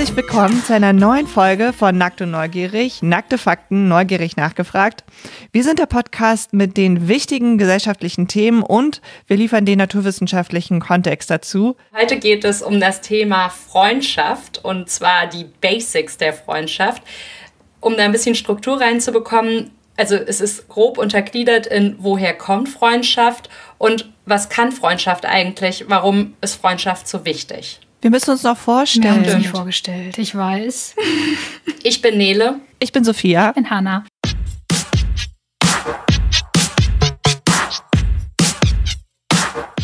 Herzlich willkommen zu einer neuen Folge von Nackt und Neugierig, nackte Fakten, neugierig nachgefragt. Wir sind der Podcast mit den wichtigen gesellschaftlichen Themen und wir liefern den naturwissenschaftlichen Kontext dazu. Heute geht es um das Thema Freundschaft und zwar die Basics der Freundschaft. Um da ein bisschen Struktur reinzubekommen, also es ist grob untergliedert in woher kommt Freundschaft und was kann Freundschaft eigentlich, warum ist Freundschaft so wichtig. Wir müssen uns noch vorstellen. Wir haben uns nicht vorgestellt, ich weiß. Ich bin Nele. Ich bin Sophia. Ich bin Hanna.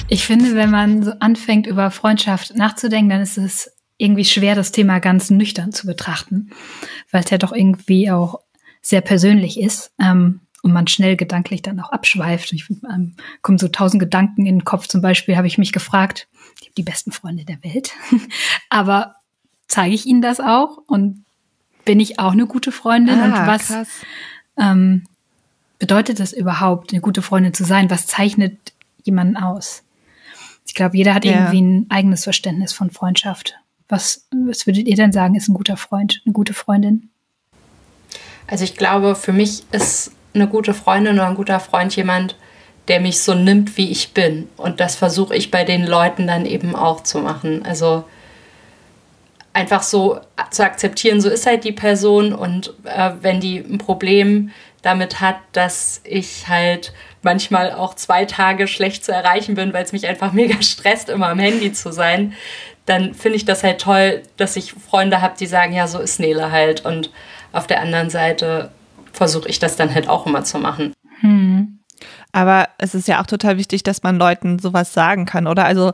Ich finde, wenn man so anfängt, über Freundschaft nachzudenken, dann ist es irgendwie schwer, das Thema ganz nüchtern zu betrachten, weil es ja doch irgendwie auch sehr persönlich ist. Ähm, und man schnell gedanklich dann auch abschweift. Ich ähm, kommen so tausend Gedanken in den Kopf. Zum Beispiel habe ich mich gefragt, ich habe die besten Freunde der Welt, aber zeige ich ihnen das auch und bin ich auch eine gute Freundin? Ah, und was ähm, bedeutet das überhaupt, eine gute Freundin zu sein? Was zeichnet jemanden aus? Ich glaube, jeder hat ja. irgendwie ein eigenes Verständnis von Freundschaft. Was, was würdet ihr denn sagen, ist ein guter Freund, eine gute Freundin? Also ich glaube, für mich ist eine gute Freundin oder ein guter Freund jemand, der mich so nimmt, wie ich bin. Und das versuche ich bei den Leuten dann eben auch zu machen. Also einfach so zu akzeptieren, so ist halt die Person und äh, wenn die ein Problem damit hat, dass ich halt manchmal auch zwei Tage schlecht zu erreichen bin, weil es mich einfach mega stresst, immer am Handy zu sein, dann finde ich das halt toll, dass ich Freunde habe, die sagen, ja, so ist Nele halt. Und auf der anderen Seite versuche ich das dann halt auch immer zu machen. Hm. Aber es ist ja auch total wichtig, dass man Leuten sowas sagen kann, oder? Also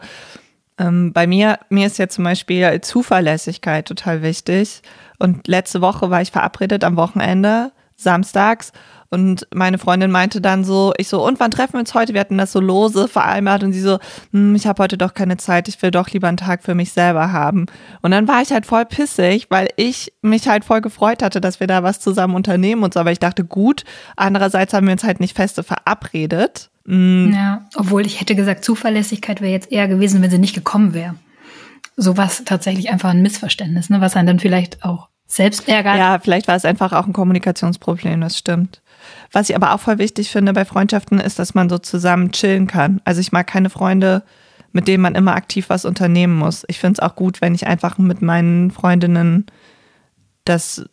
ähm, bei mir, mir ist ja zum Beispiel Zuverlässigkeit total wichtig. Und letzte Woche war ich verabredet am Wochenende, samstags, und meine Freundin meinte dann so, ich so, und wann treffen wir uns heute? Wir hatten das so lose vereinbart und sie so, hm, ich habe heute doch keine Zeit, ich will doch lieber einen Tag für mich selber haben. Und dann war ich halt voll pissig, weil ich mich halt voll gefreut hatte, dass wir da was zusammen unternehmen und so. Aber ich dachte, gut, andererseits haben wir uns halt nicht feste verabredet. Mhm. Ja, obwohl ich hätte gesagt, Zuverlässigkeit wäre jetzt eher gewesen, wenn sie nicht gekommen wäre. So was tatsächlich einfach ein Missverständnis, ne, was einen dann vielleicht auch selbst ärgert. Ja, vielleicht war es einfach auch ein Kommunikationsproblem, das stimmt. Was ich aber auch voll wichtig finde bei Freundschaften ist, dass man so zusammen chillen kann. Also ich mag keine Freunde, mit denen man immer aktiv was unternehmen muss. Ich finde es auch gut, wenn ich einfach mit meinen Freundinnen das,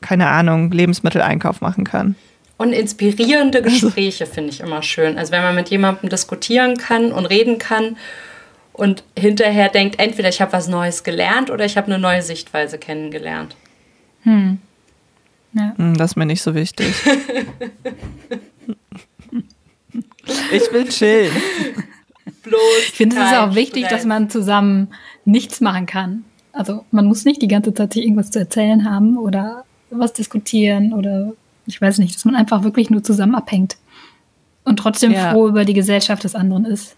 keine Ahnung, Lebensmitteleinkauf machen kann. Und inspirierende Gespräche finde ich immer schön. Also wenn man mit jemandem diskutieren kann und reden kann und hinterher denkt, entweder ich habe was Neues gelernt oder ich habe eine neue Sichtweise kennengelernt. Hm. Ja. Hm, das ist mir nicht so wichtig. ich will chillen. Bloß ich finde, es ist auch wichtig, Stress. dass man zusammen nichts machen kann. Also man muss nicht die ganze Zeit sich irgendwas zu erzählen haben oder was diskutieren oder ich weiß nicht, dass man einfach wirklich nur zusammen abhängt und trotzdem ja. froh über die Gesellschaft des anderen ist.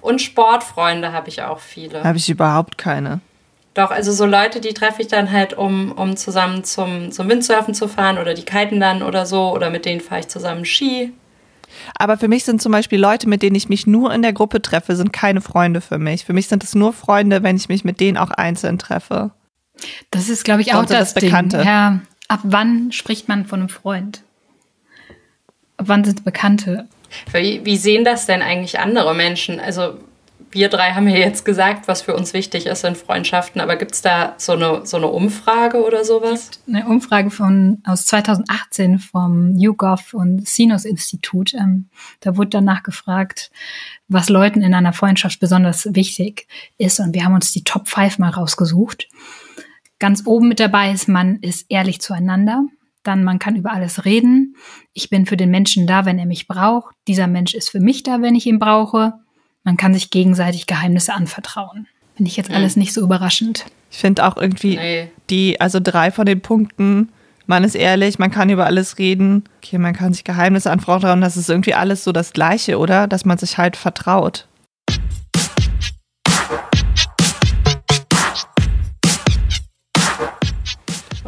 Und Sportfreunde habe ich auch viele. Habe ich überhaupt keine. Doch, also so Leute, die treffe ich dann halt, um, um zusammen zum, zum Windsurfen zu fahren oder die kiten dann oder so oder mit denen fahre ich zusammen Ski. Aber für mich sind zum Beispiel Leute, mit denen ich mich nur in der Gruppe treffe, sind keine Freunde für mich. Für mich sind es nur Freunde, wenn ich mich mit denen auch einzeln treffe. Das ist, glaube ich, auch das, das Bekannte. Ding. Ja, ab wann spricht man von einem Freund? Ab wann sind Bekannte? Wie, wie sehen das denn eigentlich andere Menschen? Also wir drei haben ja jetzt gesagt, was für uns wichtig ist in Freundschaften, aber gibt es da so eine, so eine Umfrage oder sowas? Eine Umfrage von, aus 2018 vom YouGov und Sinus Institut. Ähm, da wurde danach gefragt, was Leuten in einer Freundschaft besonders wichtig ist. Und wir haben uns die Top 5 mal rausgesucht. Ganz oben mit dabei ist, man ist ehrlich zueinander. Dann man kann über alles reden. Ich bin für den Menschen da, wenn er mich braucht. Dieser Mensch ist für mich da, wenn ich ihn brauche man kann sich gegenseitig Geheimnisse anvertrauen. Finde ich jetzt alles nicht so überraschend. Ich finde auch irgendwie nee. die, also drei von den Punkten, man ist ehrlich, man kann über alles reden, okay, man kann sich Geheimnisse anvertrauen, das ist irgendwie alles so das Gleiche, oder? Dass man sich halt vertraut.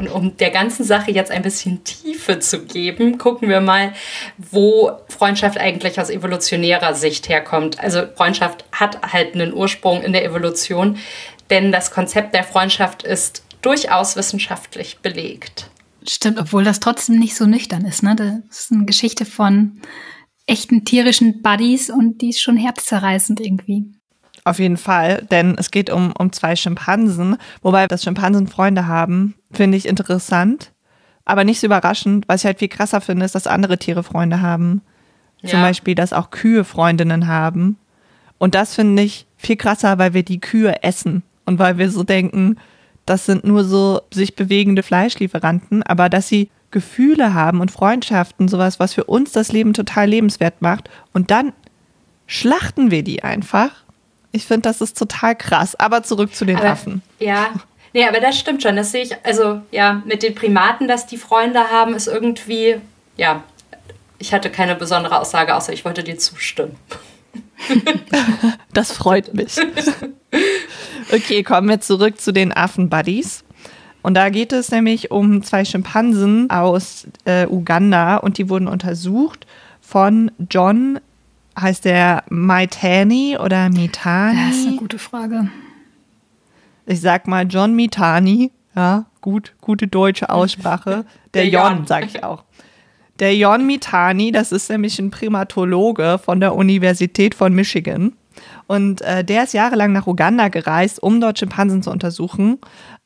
Und um der ganzen Sache jetzt ein bisschen Tiefe zu geben, gucken wir mal, wo Freundschaft eigentlich aus evolutionärer Sicht herkommt. Also Freundschaft hat halt einen Ursprung in der Evolution. denn das Konzept der Freundschaft ist durchaus wissenschaftlich belegt. Stimmt, obwohl das trotzdem nicht so nüchtern ist. Ne? Das ist eine Geschichte von echten tierischen Buddies und die ist schon herzzerreißend irgendwie. Auf jeden Fall, denn es geht um, um zwei Schimpansen, wobei das Schimpansen Freunde haben, finde ich interessant, aber nicht so überraschend. Was ich halt viel krasser finde, ist, dass andere Tiere Freunde haben. Ja. Zum Beispiel, dass auch Kühe Freundinnen haben. Und das finde ich viel krasser, weil wir die Kühe essen und weil wir so denken, das sind nur so sich bewegende Fleischlieferanten, aber dass sie Gefühle haben und Freundschaften, sowas, was für uns das Leben total lebenswert macht. Und dann schlachten wir die einfach. Ich finde, das ist total krass. Aber zurück zu den aber, Affen. Ja, nee, aber das stimmt schon. Das sehe ich, also ja, mit den Primaten, dass die Freunde haben, ist irgendwie, ja, ich hatte keine besondere Aussage, außer ich wollte dir zustimmen. das freut mich. Okay, kommen wir zurück zu den Affen-Buddies. Und da geht es nämlich um zwei Schimpansen aus äh, Uganda und die wurden untersucht von John, heißt der Maitani oder Mitani? Das ist eine gute Frage. Ich sag mal John Mitani, ja, gut, gute deutsche Aussprache. Der, der Jon, sag ich auch. Der Jon Mitani, das ist nämlich ein Primatologe von der Universität von Michigan. Und äh, der ist jahrelang nach Uganda gereist, um dort Schimpansen zu untersuchen.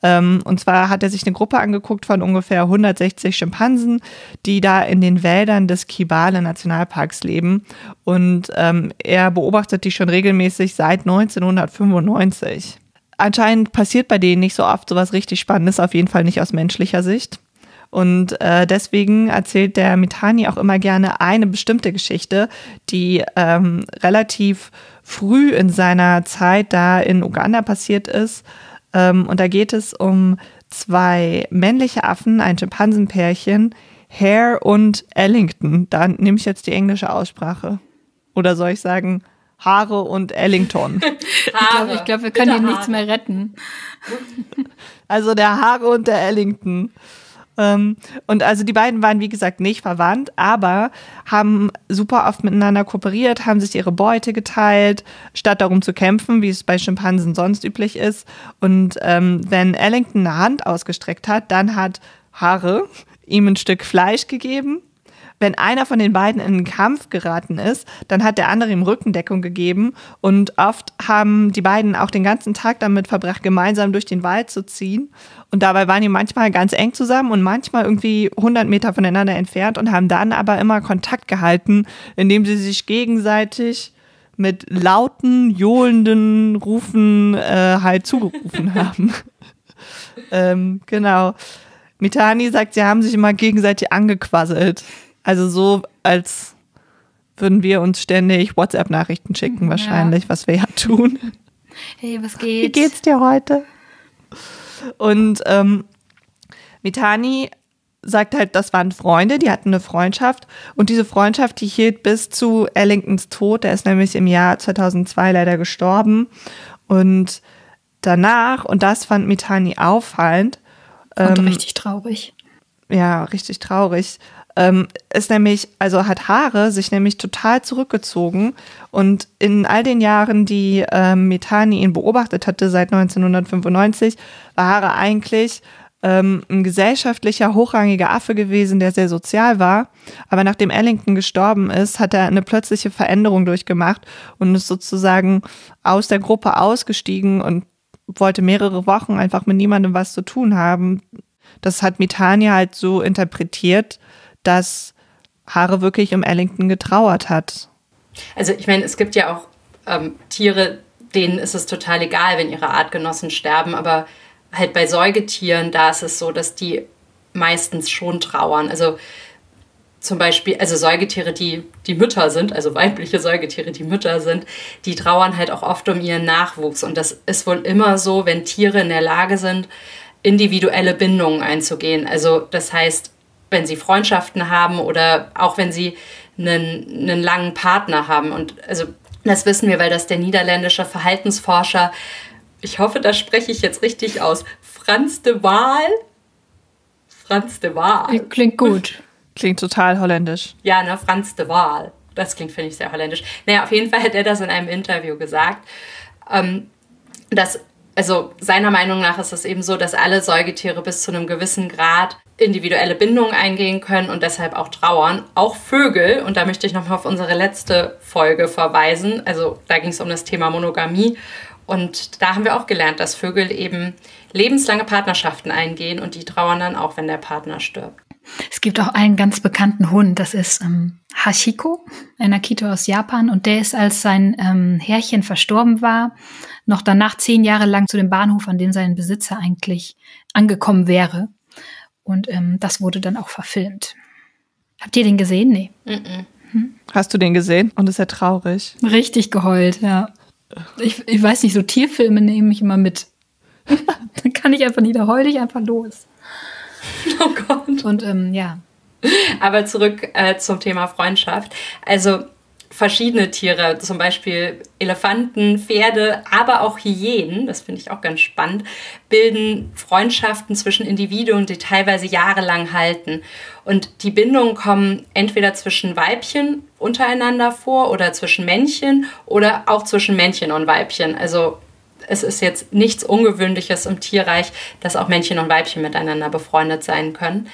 Ähm, und zwar hat er sich eine Gruppe angeguckt von ungefähr 160 Schimpansen, die da in den Wäldern des Kibale Nationalparks leben. Und ähm, er beobachtet die schon regelmäßig seit 1995. Anscheinend passiert bei denen nicht so oft sowas richtig Spannendes, auf jeden Fall nicht aus menschlicher Sicht. Und äh, deswegen erzählt der Mitani auch immer gerne eine bestimmte Geschichte, die ähm, relativ früh in seiner Zeit da in Uganda passiert ist. Ähm, und da geht es um zwei männliche Affen, ein Schimpansenpärchen, Hare und Ellington. Da nehme ich jetzt die englische Aussprache. Oder soll ich sagen Haare und Ellington? ich glaube, glaub, wir können hier nichts mehr retten. Also der Haare und der Ellington. Ähm, und also die beiden waren, wie gesagt, nicht verwandt, aber haben super oft miteinander kooperiert, haben sich ihre Beute geteilt, statt darum zu kämpfen, wie es bei Schimpansen sonst üblich ist. Und ähm, wenn Ellington eine Hand ausgestreckt hat, dann hat Haare ihm ein Stück Fleisch gegeben wenn einer von den beiden in einen Kampf geraten ist, dann hat der andere ihm Rückendeckung gegeben und oft haben die beiden auch den ganzen Tag damit verbracht, gemeinsam durch den Wald zu ziehen und dabei waren die manchmal ganz eng zusammen und manchmal irgendwie 100 Meter voneinander entfernt und haben dann aber immer Kontakt gehalten, indem sie sich gegenseitig mit lauten, johlenden Rufen äh, halt zugerufen haben. ähm, genau. Mitani sagt, sie haben sich immer gegenseitig angequasselt. Also so, als würden wir uns ständig WhatsApp-Nachrichten schicken, wahrscheinlich, ja. was wir ja tun. Hey, was geht's? Wie geht's dir heute? Und ähm, Mitani sagt halt, das waren Freunde, die hatten eine Freundschaft und diese Freundschaft, die hielt bis zu Ellingtons Tod, der ist nämlich im Jahr 2002 leider gestorben und danach, und das fand Mitani auffallend. Und ähm, richtig traurig. Ja, richtig traurig ähm, ist nämlich, also hat Haare sich nämlich total zurückgezogen und in all den Jahren, die ähm, Methani ihn beobachtet hatte, seit 1995, war Haare eigentlich ähm, ein gesellschaftlicher, hochrangiger Affe gewesen, der sehr sozial war. Aber nachdem Ellington gestorben ist, hat er eine plötzliche Veränderung durchgemacht und ist sozusagen aus der Gruppe ausgestiegen und wollte mehrere Wochen einfach mit niemandem was zu tun haben. Das hat Mitania halt so interpretiert, dass Haare wirklich um Ellington getrauert hat. Also ich meine, es gibt ja auch ähm, Tiere, denen ist es total egal, wenn ihre Artgenossen sterben, aber halt bei Säugetieren, da ist es so, dass die meistens schon trauern. Also zum Beispiel, also Säugetiere, die die Mütter sind, also weibliche Säugetiere, die Mütter sind, die trauern halt auch oft um ihren Nachwuchs. Und das ist wohl immer so, wenn Tiere in der Lage sind, individuelle Bindungen einzugehen. Also das heißt, wenn sie Freundschaften haben oder auch wenn sie einen, einen langen Partner haben. Und also das wissen wir, weil das der niederländische Verhaltensforscher, ich hoffe, das spreche ich jetzt richtig aus, Franz de Waal. Franz de Waal. Klingt gut. Klingt total holländisch. Ja, ne, Franz de Waal. Das klingt, finde ich, sehr holländisch. Naja, auf jeden Fall hat er das in einem Interview gesagt, ähm, dass Also seiner Meinung nach ist es eben so, dass alle Säugetiere bis zu einem gewissen Grad individuelle Bindungen eingehen können und deshalb auch trauern. Auch Vögel, und da möchte ich nochmal auf unsere letzte Folge verweisen, also da ging es um das Thema Monogamie. Und da haben wir auch gelernt, dass Vögel eben lebenslange Partnerschaften eingehen und die trauern dann auch, wenn der Partner stirbt. Es gibt auch einen ganz bekannten Hund, das ist ähm, Hashiko, ein Akito aus Japan. Und der ist, als sein ähm, Herrchen verstorben war, noch danach zehn Jahre lang zu dem Bahnhof, an dem sein Besitzer eigentlich angekommen wäre. Und ähm, das wurde dann auch verfilmt. Habt ihr den gesehen? Nee. Mm -mm. Hm? Hast du den gesehen? Und ist er traurig? Richtig geheult, ja. Ich, ich weiß nicht, so Tierfilme nehme ich immer mit. dann kann ich einfach nicht, da heul ich einfach los. Oh Gott. Und ähm, ja. Aber zurück äh, zum Thema Freundschaft. Also verschiedene Tiere, zum Beispiel Elefanten, Pferde, aber auch Hyänen, das finde ich auch ganz spannend, bilden Freundschaften zwischen Individuen, die teilweise jahrelang halten. Und die Bindungen kommen entweder zwischen Weibchen untereinander vor oder zwischen Männchen oder auch zwischen Männchen und Weibchen. Also es ist jetzt nichts Ungewöhnliches im Tierreich, dass auch Männchen und Weibchen miteinander befreundet sein können.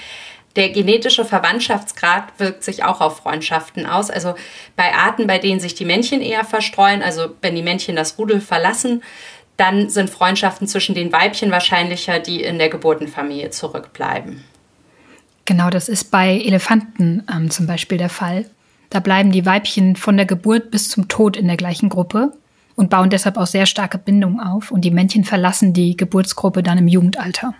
Der genetische Verwandtschaftsgrad wirkt sich auch auf Freundschaften aus. Also bei Arten, bei denen sich die Männchen eher verstreuen, also wenn die Männchen das Rudel verlassen, dann sind Freundschaften zwischen den Weibchen wahrscheinlicher, die in der Geburtenfamilie zurückbleiben. Genau, das ist bei Elefanten ähm, zum Beispiel der Fall. Da bleiben die Weibchen von der Geburt bis zum Tod in der gleichen Gruppe und bauen deshalb auch sehr starke Bindungen auf. Und die Männchen verlassen die Geburtsgruppe dann im Jugendalter.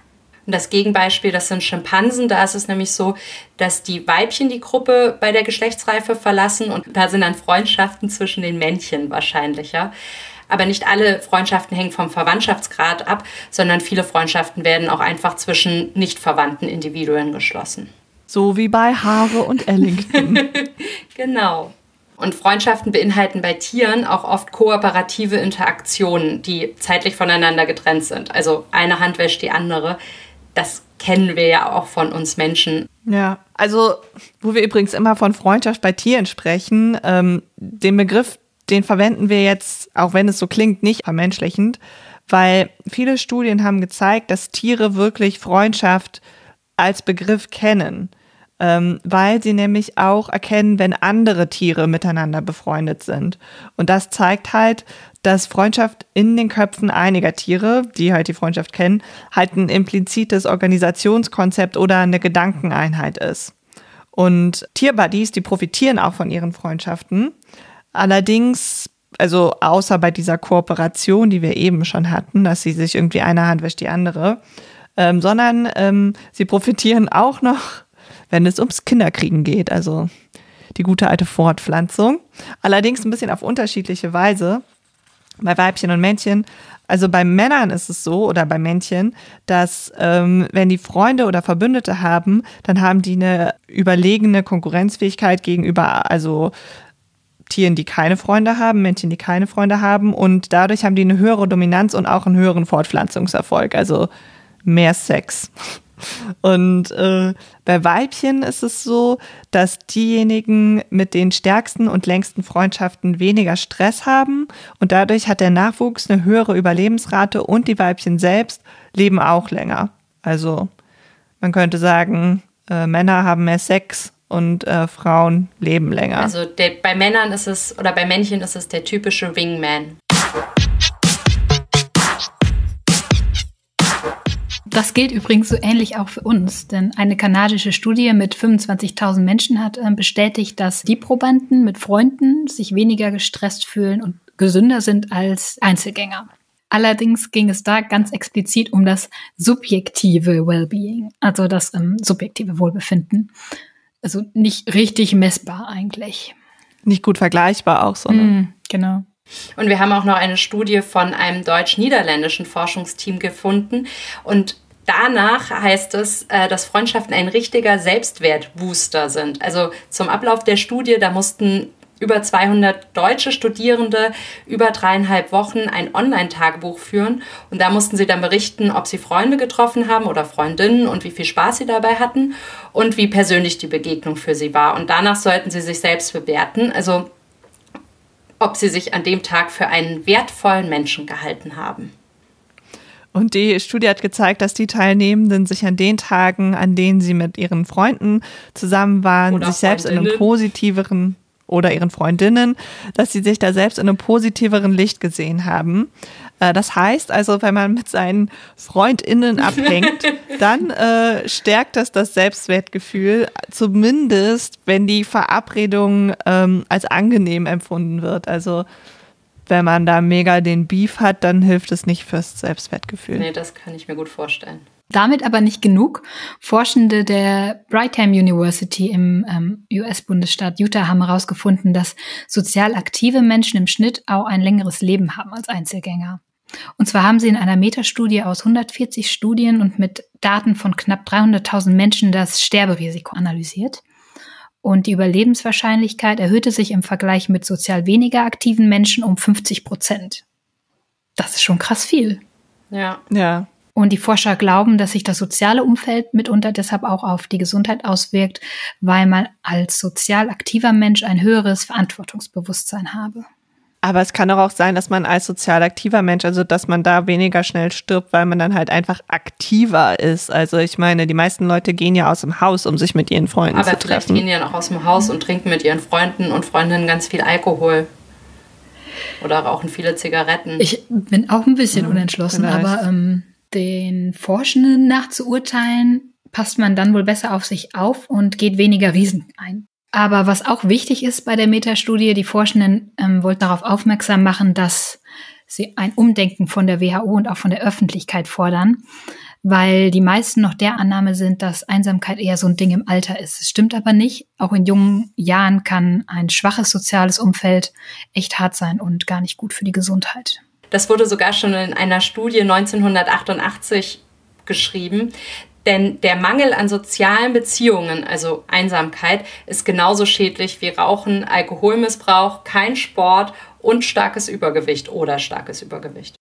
Und das Gegenbeispiel, das sind Schimpansen. Da ist es nämlich so, dass die Weibchen die Gruppe bei der Geschlechtsreife verlassen und da sind dann Freundschaften zwischen den Männchen wahrscheinlicher. Aber nicht alle Freundschaften hängen vom Verwandtschaftsgrad ab, sondern viele Freundschaften werden auch einfach zwischen nicht verwandten Individuen geschlossen. So wie bei Haare und Ellington. genau. Und Freundschaften beinhalten bei Tieren auch oft kooperative Interaktionen, die zeitlich voneinander getrennt sind. Also eine Hand wäscht die andere das kennen wir ja auch von uns Menschen. Ja, also wo wir übrigens immer von Freundschaft bei Tieren sprechen, ähm, den Begriff, den verwenden wir jetzt, auch wenn es so klingt, nicht vermenschlichend, weil viele Studien haben gezeigt, dass Tiere wirklich Freundschaft als Begriff kennen ähm, weil sie nämlich auch erkennen, wenn andere Tiere miteinander befreundet sind. Und das zeigt halt, dass Freundschaft in den Köpfen einiger Tiere, die halt die Freundschaft kennen, halt ein implizites Organisationskonzept oder eine Gedankeneinheit ist. Und Tierbuddies, die profitieren auch von ihren Freundschaften. Allerdings, also außer bei dieser Kooperation, die wir eben schon hatten, dass sie sich irgendwie eine Hand wäscht die andere, ähm, sondern ähm, sie profitieren auch noch wenn es ums Kinderkriegen geht. Also die gute alte Fortpflanzung. Allerdings ein bisschen auf unterschiedliche Weise. Bei Weibchen und Männchen. Also bei Männern ist es so oder bei Männchen, dass ähm, wenn die Freunde oder Verbündete haben, dann haben die eine überlegene Konkurrenzfähigkeit gegenüber, also Tieren, die keine Freunde haben, Männchen, die keine Freunde haben und dadurch haben die eine höhere Dominanz und auch einen höheren Fortpflanzungserfolg, also mehr Sex. Und äh, bei Weibchen ist es so, dass diejenigen mit den stärksten und längsten Freundschaften weniger Stress haben und dadurch hat der Nachwuchs eine höhere Überlebensrate und die Weibchen selbst leben auch länger. Also man könnte sagen, äh, Männer haben mehr Sex und äh, Frauen leben länger. Also der, bei Männern ist es oder bei Männchen ist es der typische Wingman. Das gilt übrigens so ähnlich auch für uns, denn eine kanadische Studie mit 25.000 Menschen hat äh, bestätigt, dass die Probanden mit Freunden sich weniger gestresst fühlen und gesünder sind als Einzelgänger. Allerdings ging es da ganz explizit um das subjektive Wellbeing, also das ähm, subjektive Wohlbefinden. Also nicht richtig messbar eigentlich. Nicht gut vergleichbar auch so. Ne? Mm, genau. Und wir haben auch noch eine Studie von einem deutsch-niederländischen Forschungsteam gefunden. Und danach heißt es, äh, dass Freundschaften ein richtiger Selbstwertbooster sind. Also zum Ablauf der Studie, da mussten über 200 deutsche Studierende über dreieinhalb Wochen ein Online-Tagebuch führen. Und da mussten sie dann berichten, ob sie Freunde getroffen haben oder Freundinnen und wie viel Spaß sie dabei hatten und wie persönlich die Begegnung für sie war. Und danach sollten sie sich selbst bewerten. Also ob sie sich an dem Tag für einen wertvollen Menschen gehalten haben. Und die Studie hat gezeigt, dass die Teilnehmenden sich an den Tagen, an denen sie mit ihren Freunden zusammen waren, Oder sich selbst in einem positiveren oder ihren Freundinnen, dass sie sich da selbst in einem positiveren Licht gesehen haben. Äh, Das heißt also, wenn man mit seinen FreundInnen abhängt, dann äh, stärkt das das Selbstwertgefühl, zumindest wenn die Verabredung ähm, als angenehm empfunden wird. Also wenn man da mega den Beef hat, dann hilft es nicht fürs Selbstwertgefühl. Nee, das kann ich mir gut vorstellen. Damit aber nicht genug. Forschende der Brigham University im ähm, US-Bundesstaat Utah haben herausgefunden, dass sozial aktive Menschen im Schnitt auch ein längeres Leben haben als Einzelgänger. Und zwar haben sie in einer Metastudie aus 140 Studien und mit Daten von knapp 300.000 Menschen das Sterberisiko analysiert. Und die Überlebenswahrscheinlichkeit erhöhte sich im Vergleich mit sozial weniger aktiven Menschen um 50 Prozent. Das ist schon krass viel. Ja. Ja. Und die Forscher glauben, dass sich das soziale Umfeld mitunter deshalb auch auf die Gesundheit auswirkt, weil man als sozial aktiver Mensch ein höheres Verantwortungsbewusstsein habe. Aber es kann doch auch sein, dass man als sozial aktiver Mensch, also dass man da weniger schnell stirbt, weil man dann halt einfach aktiver ist. Also ich meine, die meisten Leute gehen ja aus dem Haus, um sich mit ihren Freunden Aber zu vielleicht treffen. gehen die ja noch aus dem Haus und trinken mit ihren Freunden und Freundinnen ganz viel Alkohol. Oder rauchen viele Zigaretten. Ich bin auch ein bisschen Ja, unentschlossen, vielleicht. aber ähm, den Forschenden nach zu urteilen, passt man dann wohl besser auf sich auf und geht weniger Risiken ein. Aber was auch wichtig ist bei der Metastudie, die Forschenden ähm, wollten darauf aufmerksam machen, dass sie ein Umdenken von der WHO und auch von der Öffentlichkeit fordern, weil die meisten noch der Annahme sind, dass Einsamkeit eher so ein Ding im Alter ist. Es stimmt aber nicht. Auch in jungen Jahren kann ein schwaches soziales Umfeld echt hart sein und gar nicht gut für die Gesundheit. Das wurde sogar schon in einer Studie 1988 geschrieben. Denn der Mangel an sozialen Beziehungen, also Einsamkeit, ist genauso schädlich wie Rauchen, Alkoholmissbrauch, kein Sport und starkes Übergewicht oder starkes Übergewicht.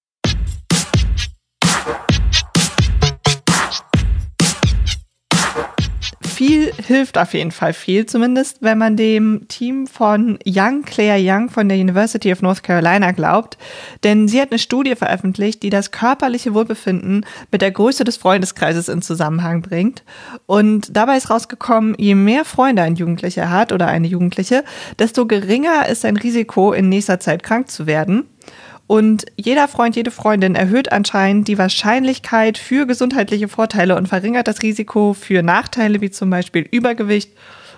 Viel hilft auf jeden Fall viel, zumindest wenn man dem Team von Young Claire Young von der University of North Carolina glaubt. Denn sie hat eine Studie veröffentlicht, die das körperliche Wohlbefinden mit der Größe des Freundeskreises in Zusammenhang bringt. Und dabei ist rausgekommen, je mehr Freunde ein Jugendlicher hat oder eine Jugendliche, desto geringer ist sein Risiko, in nächster Zeit krank zu werden. Und jeder Freund, jede Freundin erhöht anscheinend die Wahrscheinlichkeit für gesundheitliche Vorteile und verringert das Risiko für Nachteile wie zum Beispiel Übergewicht,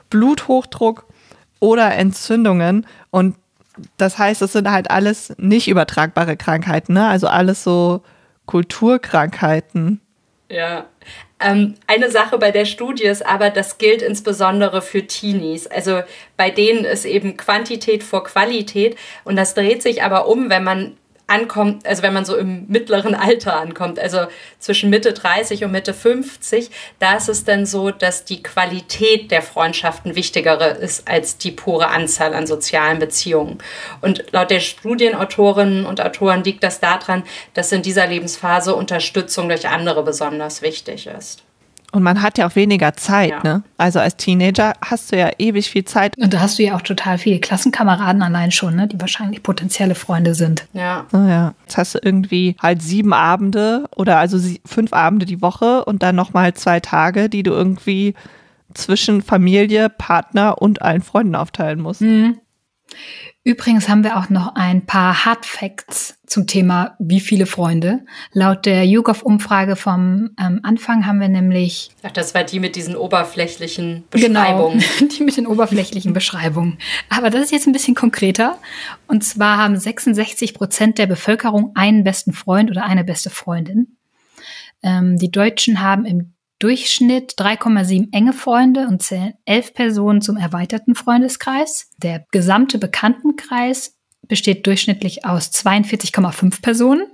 Bluthochdruck oder Entzündungen. Und das heißt, es sind halt alles nicht übertragbare Krankheiten, ne? Also alles so Kulturkrankheiten. Ja. Ähm, eine Sache bei der Studie ist aber, das gilt insbesondere für Teenies. Also bei denen ist eben Quantität vor Qualität und das dreht sich aber um, wenn man ankommt, also wenn man so im mittleren Alter ankommt, also zwischen Mitte 30 und Mitte 50, da ist es dann so, dass die Qualität der Freundschaften wichtigere ist als die pure Anzahl an sozialen Beziehungen. Und laut der Studienautorinnen und Autoren liegt das daran, dass in dieser Lebensphase Unterstützung durch andere besonders wichtig ist. Und man hat ja auch weniger Zeit, Ja. ne? Also als Teenager hast du ja ewig viel Zeit. Und da hast du ja auch total viele Klassenkameraden allein schon, ne, die wahrscheinlich potenzielle Freunde sind. Ja. Naja, jetzt hast du irgendwie halt sieben Abende oder also sie- fünf Abende die Woche und dann nochmal zwei Tage, die du irgendwie zwischen Familie, Partner und allen Freunden aufteilen musst. Übrigens haben wir auch noch ein paar Hard Facts zum Thema wie viele Freunde. Laut der YouGov-Umfrage vom ähm, Anfang haben wir nämlich Ach, das war die mit diesen oberflächlichen Beschreibungen. Genau, die mit den oberflächlichen Beschreibungen. Aber das ist jetzt ein bisschen konkreter. Und zwar haben 66 Prozent der Bevölkerung einen besten Freund oder eine beste Freundin. Ähm, die Deutschen haben im Durchschnitt 3,7 enge Freunde und zählen elf Personen zum erweiterten Freundeskreis. Der gesamte Bekanntenkreis besteht durchschnittlich aus 42,5 Personen.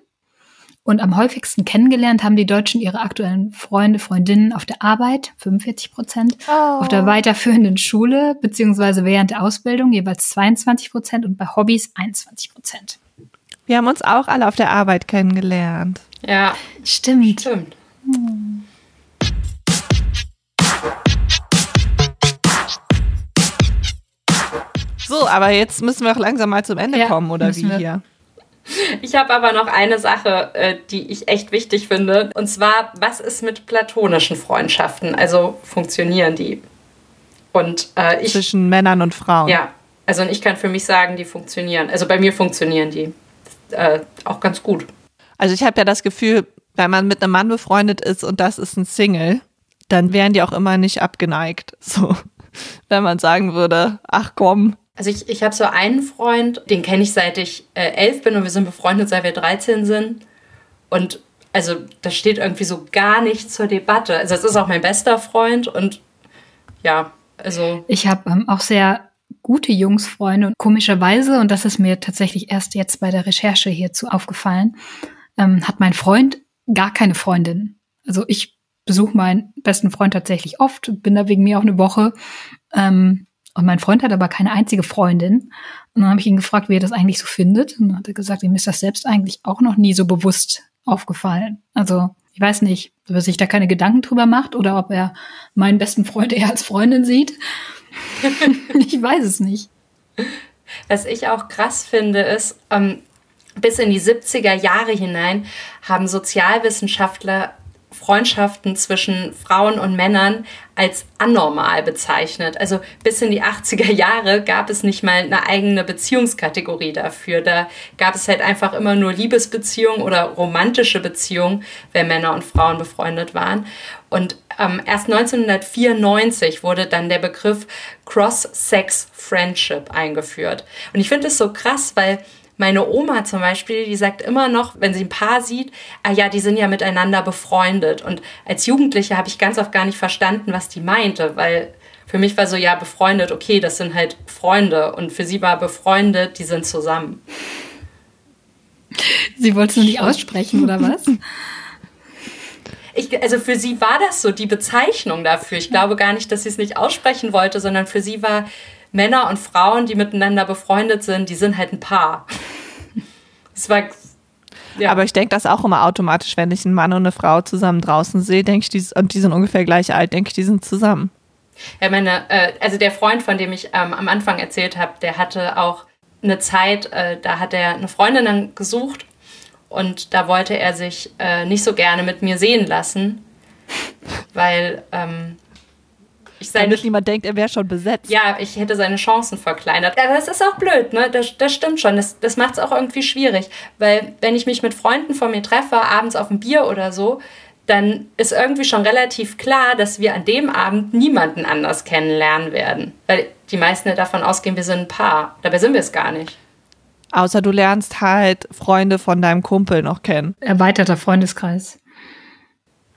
Und am häufigsten kennengelernt haben die Deutschen ihre aktuellen Freunde, Freundinnen auf der Arbeit, 45 Prozent, auf der weiterführenden Schule beziehungsweise während der Ausbildung jeweils 22 Prozent und bei Hobbys 21 Prozent. Wir haben uns auch alle auf der Arbeit kennengelernt. Ja, Stimmt. stimmt. So, aber jetzt müssen wir auch langsam mal zum Ende Ja, kommen, oder wie wir. hier? Ich habe aber noch eine Sache, äh, die ich echt wichtig finde. Und zwar, was ist mit platonischen Freundschaften? Also funktionieren die? Und äh, ich, Zwischen Männern und Frauen. Ja, also ich kann für mich sagen, die funktionieren. Also bei mir funktionieren die äh, auch ganz gut. Also ich habe ja das Gefühl, wenn man mit einem Mann befreundet ist und das ist ein Single, dann wären die auch immer nicht abgeneigt. So, wenn man sagen würde, ach komm. Also ich, ich habe so einen Freund, den kenne ich seit ich äh, elf bin und wir sind befreundet, seit wir 13 sind. Und also das steht irgendwie so gar nicht zur Debatte. Also es ist auch mein bester Freund und ja, also. Ich habe ähm, auch sehr gute Jungsfreunde und komischerweise, und das ist mir tatsächlich erst jetzt bei der Recherche hierzu aufgefallen, ähm, hat mein Freund gar keine Freundin. Also ich besuche meinen besten Freund tatsächlich oft, bin da wegen mir auch eine Woche. Ähm, und mein Freund hat aber keine einzige Freundin. Und dann habe ich ihn gefragt, wie er das eigentlich so findet. Und dann hat er gesagt, ihm ist das selbst eigentlich auch noch nie so bewusst aufgefallen. Also ich weiß nicht, ob er sich da keine Gedanken drüber macht oder ob er meinen besten Freund eher als Freundin sieht. ich weiß es nicht. Was ich auch krass finde, ist, ähm, bis in die 70er Jahre hinein haben Sozialwissenschaftler Freundschaften zwischen Frauen und Männern als anormal bezeichnet. Also bis in die 80er Jahre gab es nicht mal eine eigene Beziehungskategorie dafür. Da gab es halt einfach immer nur Liebesbeziehungen oder romantische Beziehungen, wenn Männer und Frauen befreundet waren. Und ähm, erst 1994 wurde dann der Begriff Cross-Sex Friendship eingeführt. Und ich finde es so krass, weil meine Oma zum Beispiel, die sagt immer noch, wenn sie ein Paar sieht, ah ja, die sind ja miteinander befreundet. Und als Jugendliche habe ich ganz oft gar nicht verstanden, was die meinte, weil für mich war so, ja, befreundet, okay, das sind halt Freunde. Und für sie war befreundet, die sind zusammen. Sie wollte es nur nicht aussprechen, oder was? Ich, also für sie war das so die Bezeichnung dafür. Ich glaube gar nicht, dass sie es nicht aussprechen wollte, sondern für sie war Männer und Frauen, die miteinander befreundet sind, die sind halt ein Paar. Es war ja. Aber ich denke das auch immer automatisch, wenn ich einen Mann und eine Frau zusammen draußen sehe, denke ich, die, und die sind ungefähr gleich alt, denke ich, die sind zusammen. Ja, meine, äh, also der Freund, von dem ich ähm, am Anfang erzählt habe, der hatte auch eine Zeit, äh, da hat er eine Freundin dann gesucht und da wollte er sich äh, nicht so gerne mit mir sehen lassen, weil ähm, ich seine, Damit niemand denkt, er wäre schon besetzt. Ja, ich hätte seine Chancen verkleinert. Aber das ist auch blöd, ne? Das, das stimmt schon. Das, das macht es auch irgendwie schwierig. Weil, wenn ich mich mit Freunden von mir treffe, abends auf ein Bier oder so, dann ist irgendwie schon relativ klar, dass wir an dem Abend niemanden anders kennenlernen werden. Weil die meisten davon ausgehen, wir sind ein Paar. Dabei sind wir es gar nicht. Außer du lernst halt Freunde von deinem Kumpel noch kennen. Erweiterter Freundeskreis.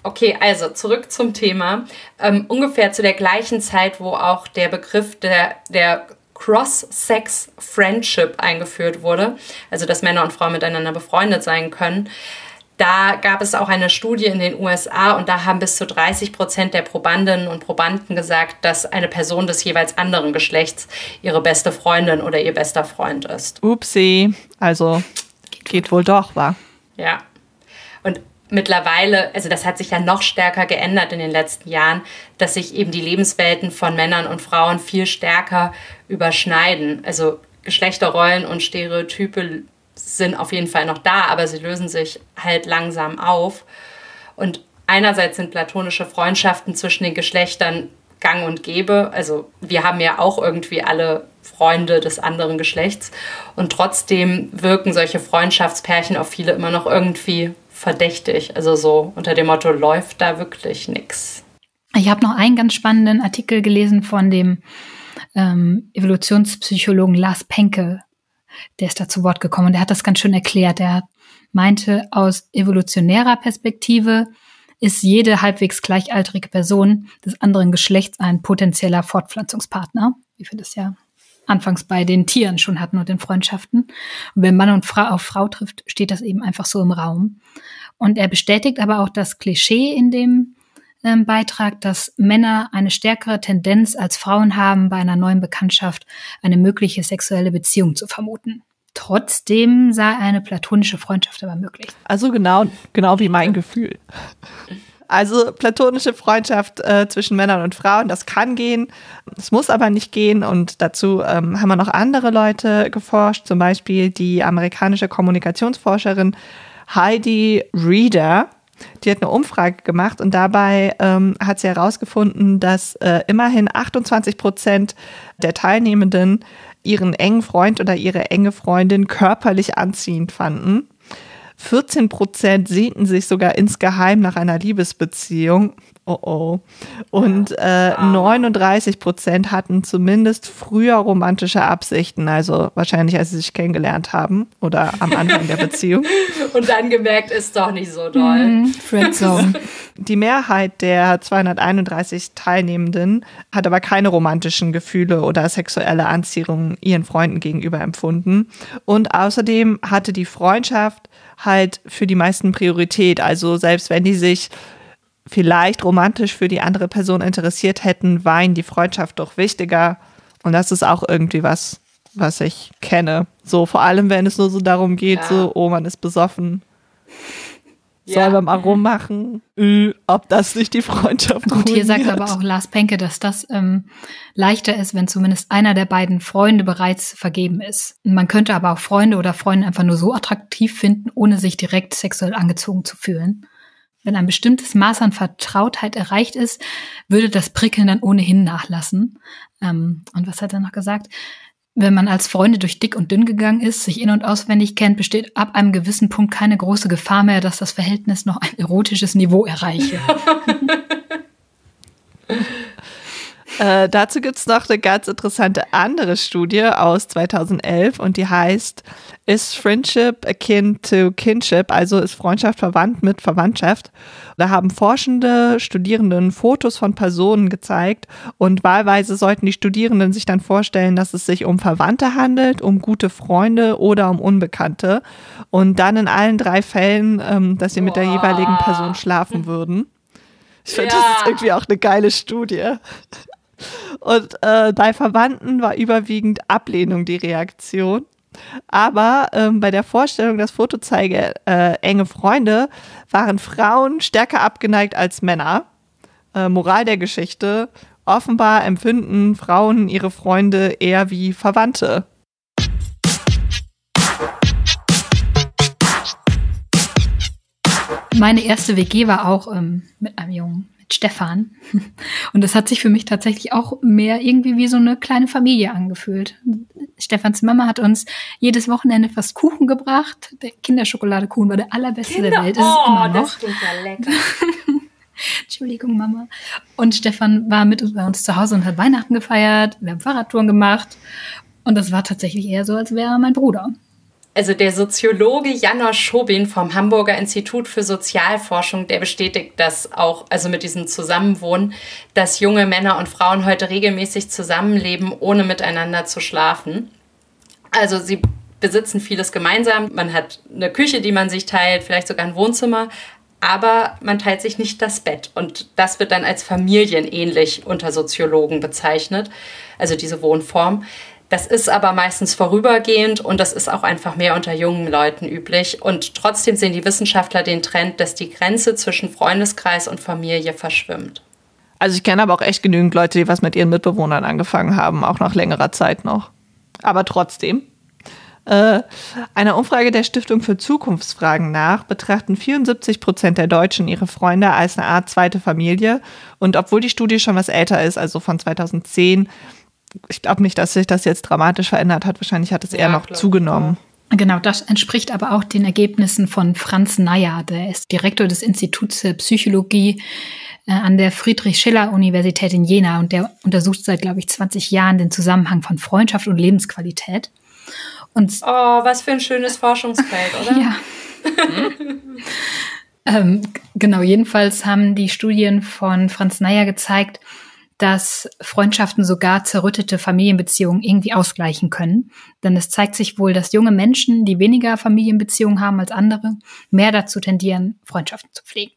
Okay, also zurück zum Thema. Ähm, ungefähr zu der gleichen Zeit, wo auch der Begriff der, der Cross-Sex-Friendship eingeführt wurde, also dass Männer und Frauen miteinander befreundet sein können, da gab es auch eine Studie in den USA und da haben bis zu 30 Prozent der Probandinnen und Probanden gesagt, dass eine Person des jeweils anderen Geschlechts ihre beste Freundin oder ihr bester Freund ist. Upsi, also geht wohl doch, wa? Ja. Mittlerweile, also das hat sich ja noch stärker geändert in den letzten Jahren, dass sich eben die Lebenswelten von Männern und Frauen viel stärker überschneiden. Also Geschlechterrollen und Stereotype sind auf jeden Fall noch da, aber sie lösen sich halt langsam auf. Und einerseits sind platonische Freundschaften zwischen den Geschlechtern gang und gäbe. Also wir haben ja auch irgendwie alle Freunde des anderen Geschlechts. Und trotzdem wirken solche Freundschaftspärchen auf viele immer noch irgendwie verdächtig. Also so unter dem Motto, läuft da wirklich nichts. Ich habe noch einen ganz spannenden Artikel gelesen von dem ähm, Evolutionspsychologen Lars Penke. Der ist da zu Wort gekommen und der hat das ganz schön erklärt. Er meinte, aus evolutionärer Perspektive ist jede halbwegs gleichaltrige Person des anderen Geschlechts ein potenzieller Fortpflanzungspartner. Wie wir das ja anfangs bei den Tieren schon hatten und den Freundschaften. Und wenn Mann und Frau auf Frau trifft, steht das eben einfach so im Raum. Und er bestätigt aber auch das Klischee in dem ähm, Beitrag, dass Männer eine stärkere Tendenz als Frauen haben, bei einer neuen Bekanntschaft eine mögliche sexuelle Beziehung zu vermuten. Trotzdem sei eine platonische Freundschaft aber möglich. Also genau, genau wie mein Gefühl. Also platonische Freundschaft äh, zwischen Männern und Frauen, das kann gehen, es muss aber nicht gehen. Und dazu ähm, haben wir noch andere Leute geforscht, zum Beispiel die amerikanische Kommunikationsforscherin Heidi Reeder. Die hat eine Umfrage gemacht und dabei ähm, hat sie herausgefunden, dass äh, immerhin 28 Prozent der Teilnehmenden ihren engen Freund oder ihre enge Freundin körperlich anziehend fanden. 14 Prozent sehnten sich sogar insgeheim nach einer Liebesbeziehung. Oh oh. Und äh, 39 Prozent hatten zumindest früher romantische Absichten, also wahrscheinlich als sie sich kennengelernt haben oder am Anfang der Beziehung. Und dann gemerkt, ist doch nicht so doll. Mm, Friendzone. Die Mehrheit der 231 Teilnehmenden hat aber keine romantischen Gefühle oder sexuelle Anziehung ihren Freunden gegenüber empfunden. Und außerdem hatte die Freundschaft halt für die meisten Priorität. Also selbst wenn die sich vielleicht romantisch für die andere Person interessiert hätten, war ihnen die Freundschaft doch wichtiger. Und das ist auch irgendwie was, was ich kenne. So, vor allem, wenn es nur so darum geht, ja. so, oh, man ist besoffen. Ja. Soll man mal rummachen, äh, ob das nicht die Freundschaft Gut, hier sagt aber auch Lars Penke, dass das ähm, leichter ist, wenn zumindest einer der beiden Freunde bereits vergeben ist. Man könnte aber auch Freunde oder Freunde einfach nur so attraktiv finden, ohne sich direkt sexuell angezogen zu fühlen. Wenn ein bestimmtes Maß an Vertrautheit erreicht ist, würde das Prickeln dann ohnehin nachlassen. Ähm, und was hat er noch gesagt? Wenn man als Freunde durch dick und dünn gegangen ist, sich in- und auswendig kennt, besteht ab einem gewissen Punkt keine große Gefahr mehr, dass das Verhältnis noch ein erotisches Niveau erreiche. Äh, dazu gibt es noch eine ganz interessante andere Studie aus 2011 und die heißt Is Friendship akin to Kinship? Also ist Freundschaft verwandt mit Verwandtschaft? Da haben Forschende Studierenden Fotos von Personen gezeigt und wahlweise sollten die Studierenden sich dann vorstellen, dass es sich um Verwandte handelt, um gute Freunde oder um Unbekannte und dann in allen drei Fällen, ähm, dass sie mit der jeweiligen Person schlafen würden. Ich finde, ja. das ist irgendwie auch eine geile Studie. Und äh, bei Verwandten war überwiegend Ablehnung die Reaktion. Aber ähm, bei der Vorstellung, das Foto zeige äh, enge Freunde, waren Frauen stärker abgeneigt als Männer. Äh, Moral der Geschichte. Offenbar empfinden Frauen ihre Freunde eher wie Verwandte. Meine erste WG war auch ähm, mit einem Jungen. Stefan. Und das hat sich für mich tatsächlich auch mehr irgendwie wie so eine kleine Familie angefühlt. Stefans Mama hat uns jedes Wochenende fast Kuchen gebracht. Der Kinderschokoladekuchen war der allerbeste Kinder, der Welt. Das oh, ist immer noch. Das ja lecker. Entschuldigung, Mama. Und Stefan war mit uns bei uns zu Hause und hat Weihnachten gefeiert. Wir haben Fahrradtouren gemacht. Und das war tatsächlich eher so, als wäre er mein Bruder also der Soziologe Janosch Schobin vom Hamburger Institut für Sozialforschung, der bestätigt das auch, also mit diesem Zusammenwohnen, dass junge Männer und Frauen heute regelmäßig zusammenleben, ohne miteinander zu schlafen. Also sie besitzen vieles gemeinsam. Man hat eine Küche, die man sich teilt, vielleicht sogar ein Wohnzimmer, aber man teilt sich nicht das Bett. Und das wird dann als familienähnlich unter Soziologen bezeichnet, also diese Wohnform. Das ist aber meistens vorübergehend und das ist auch einfach mehr unter jungen Leuten üblich. Und trotzdem sehen die Wissenschaftler den Trend, dass die Grenze zwischen Freundeskreis und Familie verschwimmt. Also ich kenne aber auch echt genügend Leute, die was mit ihren Mitbewohnern angefangen haben, auch nach längerer Zeit noch. Aber trotzdem. Äh, einer Umfrage der Stiftung für Zukunftsfragen nach betrachten 74 Prozent der Deutschen ihre Freunde als eine Art zweite Familie. Und obwohl die Studie schon was älter ist, also von 2010, ich glaube nicht, dass sich das jetzt dramatisch verändert hat. Wahrscheinlich hat es eher noch zugenommen. Genau, das entspricht aber auch den Ergebnissen von Franz Neyer, der ist Direktor des Instituts für Psychologie äh, an der Friedrich-Schiller-Universität in Jena und der untersucht seit, glaube ich, 20 Jahren den Zusammenhang von Freundschaft und Lebensqualität. Und oh, was für ein schönes Forschungsfeld, oder? ja. ähm, genau, jedenfalls haben die Studien von Franz Neyer gezeigt, dass Freundschaften sogar zerrüttete Familienbeziehungen irgendwie ausgleichen können. Denn es zeigt sich wohl, dass junge Menschen, die weniger Familienbeziehungen haben als andere, mehr dazu tendieren, Freundschaften zu pflegen.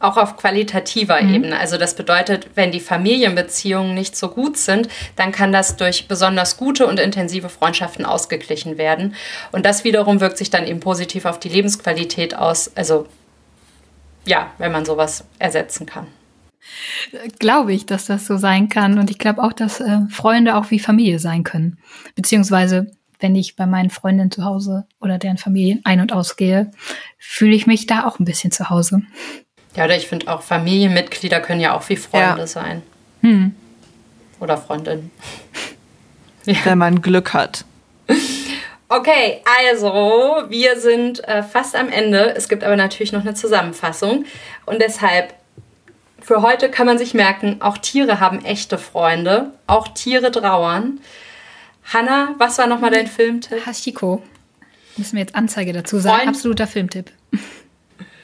Auch auf qualitativer mhm. Ebene. Also das bedeutet, wenn die Familienbeziehungen nicht so gut sind, dann kann das durch besonders gute und intensive Freundschaften ausgeglichen werden. Und das wiederum wirkt sich dann eben positiv auf die Lebensqualität aus. Also ja, wenn man sowas ersetzen kann. Glaube ich, dass das so sein kann. Und ich glaube auch, dass äh, Freunde auch wie Familie sein können. Beziehungsweise, wenn ich bei meinen Freundinnen zu Hause oder deren Familien ein- und ausgehe, fühle ich mich da auch ein bisschen zu Hause. Ja, oder ich finde auch Familienmitglieder können ja auch wie Freunde ja. sein. Hm. Oder Freundinnen. Wenn man Glück hat. Okay, also wir sind äh, fast am Ende. Es gibt aber natürlich noch eine Zusammenfassung. Und deshalb, für heute kann man sich merken, auch Tiere haben echte Freunde. Auch Tiere trauern. Hanna, was war nochmal dein Filmtipp? Hashiko. Müssen wir jetzt Anzeige dazu sagen. Freund Absoluter Filmtipp.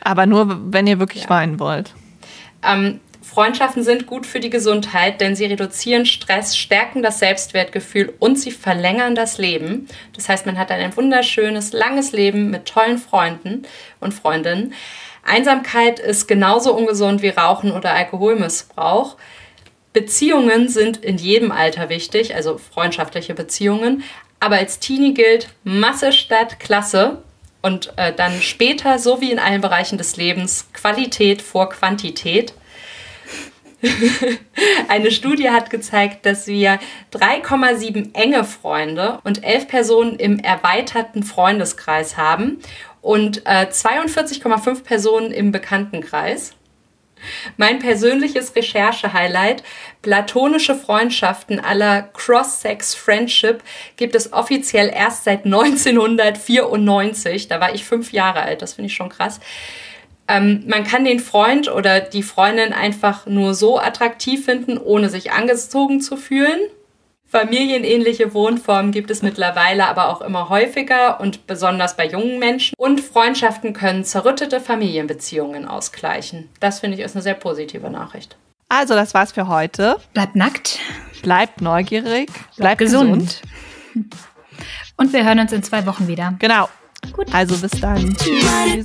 Aber nur, wenn ihr wirklich ja. weinen wollt. Ähm, Freundschaften sind gut für die Gesundheit, denn sie reduzieren Stress, stärken das Selbstwertgefühl und sie verlängern das Leben. Das heißt, man hat ein wunderschönes, langes Leben mit tollen Freunden und Freundinnen. Einsamkeit ist genauso ungesund wie Rauchen oder Alkoholmissbrauch. Beziehungen sind in jedem Alter wichtig, also freundschaftliche Beziehungen. Aber als Teenie gilt Masse statt Klasse und äh, dann später, so wie in allen Bereichen des Lebens, Qualität vor Quantität. Eine Studie hat gezeigt, dass wir 3,7 enge Freunde und 11 Personen im erweiterten Freundeskreis haben und äh, 42,5 Personen im Bekanntenkreis. Mein persönliches Recherche-Highlight, platonische Freundschaften aller Cross-Sex-Friendship gibt es offiziell erst seit 1994. Da war ich fünf Jahre alt, das finde ich schon krass. Ähm, man kann den Freund oder die Freundin einfach nur so attraktiv finden, ohne sich angezogen zu fühlen. Familienähnliche Wohnformen gibt es mittlerweile aber auch immer häufiger und besonders bei jungen Menschen. Und Freundschaften können zerrüttete Familienbeziehungen ausgleichen. Das finde ich ist eine sehr positive Nachricht. Also, das war's für heute. Bleibt nackt. Bleibt neugierig. Bleibt, bleibt gesund. gesund. Und wir hören uns in zwei Wochen wieder. Genau. Gut. Also bis dann. Tschüss.